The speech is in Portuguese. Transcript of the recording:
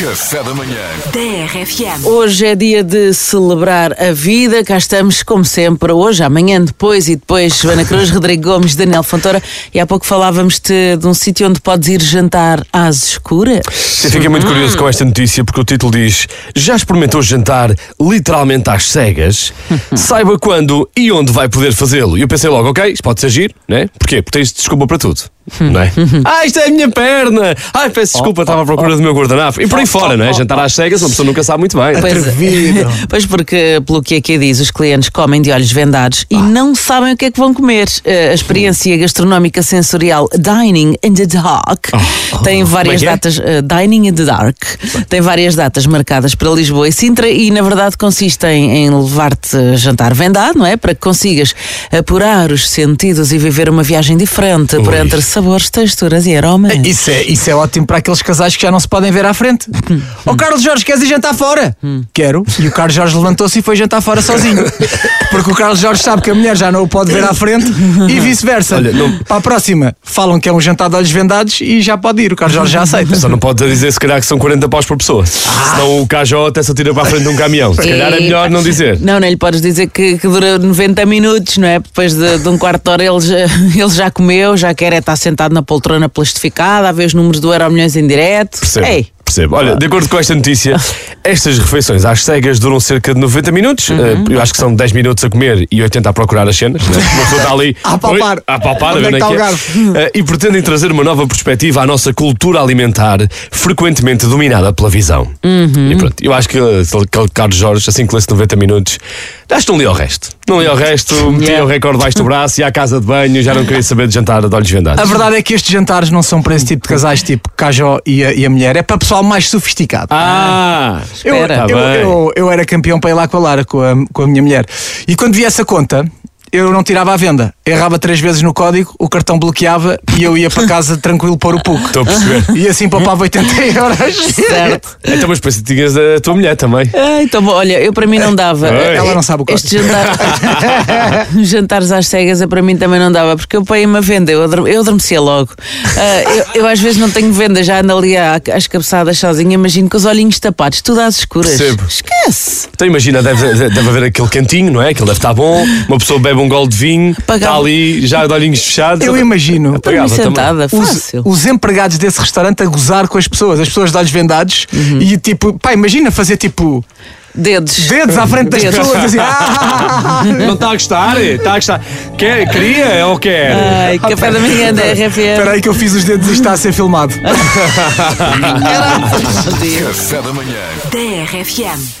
Café da manhã. TRFM. Hoje é dia de celebrar a vida. Cá estamos, como sempre, hoje, amanhã, depois e depois. Joana Cruz, Rodrigo Gomes, Daniel Fontoura. E há pouco falávamos-te de um sítio onde podes ir jantar às escuras. Eu fiquei muito curioso com esta notícia porque o título diz: Já experimentou jantar literalmente às cegas? Saiba quando e onde vai poder fazê-lo. E eu pensei logo: ok, isto pode ser giro, né? Porquê? Porque tens desculpa para tudo. Não é? ah, isto é a minha perna! Ai, peço desculpa, estava à procura do meu guardanapo. E por aí fora, não é? Jantar às cegas, uma pessoa nunca sabe muito bem. Pois, pois porque, pelo que aqui diz, os clientes comem de olhos vendados e não sabem o que é que vão comer. Eh, A experiência gastronómica sensorial Dining in the Dark tem várias é é? datas. eh, Dining in the Dark tem várias datas marcadas para Lisboa e Sintra e, na verdade, consiste em, levar-te a jantar vendado, não é? Para que consigas apurar os sentidos e viver uma viagem diferente por entre sabores, texturas e aromas. Isso é, isso é ótimo para aqueles casais que já não se podem ver à frente. Ó Carlos Jorge, queres ir jantar fora? Quero. E o Carlos Jorge levantou-se e foi jantar fora sozinho. Porque o Carlos Jorge sabe que a mulher já não o pode ver à frente e vice-versa. Olha, não- Para a próxima, falam que é um jantar de olhos vendados e já pode ir. O Carlos Jorge já aceita. Só não pode dizer se calhar que são 40 paus por pessoa. Senão o Cajó até se atira para a frente de um caminhão. Se calhar é melhor não dizer. Não, não lhe podes dizer que, que dura 90 minutos, não é? Depois de, de um quarto de hora ele já, ele já comeu, já quer é estar sentado na poltrona plastificada, a ver os números do Euro Milhões em direto. Percebo. Ei, Percebo. Olha, de acordo com esta notícia, estas refeições às cegas duram cerca de 90 minutos. Uhum. Eh, eu acho que são 10 minutos a comer e 80 a procurar as cenas. Né? Uma pessoa está ali A apalpar. Oi, a apalpar, a Onde ver é que é o que é. Eh, E pretendem trazer uma nova perspectiva à nossa cultura alimentar, frequentemente dominada pela visão. Uhum. E pronto, eu acho que eh, aquele Carlos Jorge, assim que lê-se 90 minutos, acho que não li o resto. Não li o resto, metia Yeah. o recorde debaixo do braço e à casa de banho, já não queria saber de jantar de olhos vendados. A verdade é que estes jantares não são para esse tipo de casais, tipo Cajó e a, e a mulher. É para pessoal mais sofisticado. Ah! Eu, Espera. eu, Tá bem. eu, eu era campeão para ir lá com a Lara, com a, com a minha mulher. E quando vi essa conta, eu não tirava a venda. Errava três vezes no código, o cartão bloqueava e eu ia para casa tranquilo pôr o PUC. Estou a perceber. E assim poupava 80 euros. certo. Então, mas depois tinhas a tua mulher também. Ah, então, olha, eu para mim não dava. Ela não sabe o código. Este jantar, jantares às cegas, para mim também não dava, porque eu paguei uma venda, eu, adorme- eu adormecia logo. Ah, eu, eu às vezes não tenho venda, já ando ali às cabeçadas sozinha, imagino com os olhinhos tapados, tudo às escuras. Percebo. Esquece. Então imagina, deve, deve haver aquele cantinho, não é? Que ele deve estar bom, uma pessoa bebe um gol de vinho, está ali já de olhinhos fechados. Eu imagino Apagava sentada, os, fácil. os empregados desse restaurante a gozar com as pessoas, as pessoas de olhos vendados, e tipo, pá, imagina fazer tipo Dedos. dedos à frente das Dedos. pessoas, assim, ah, Não está a gostar? Está a gostar. Quer, queria ou quer? Ai, café da manhã da RFM. Espera aí que eu fiz os dedos e está a ser filmado. Café da manhã. TRFM.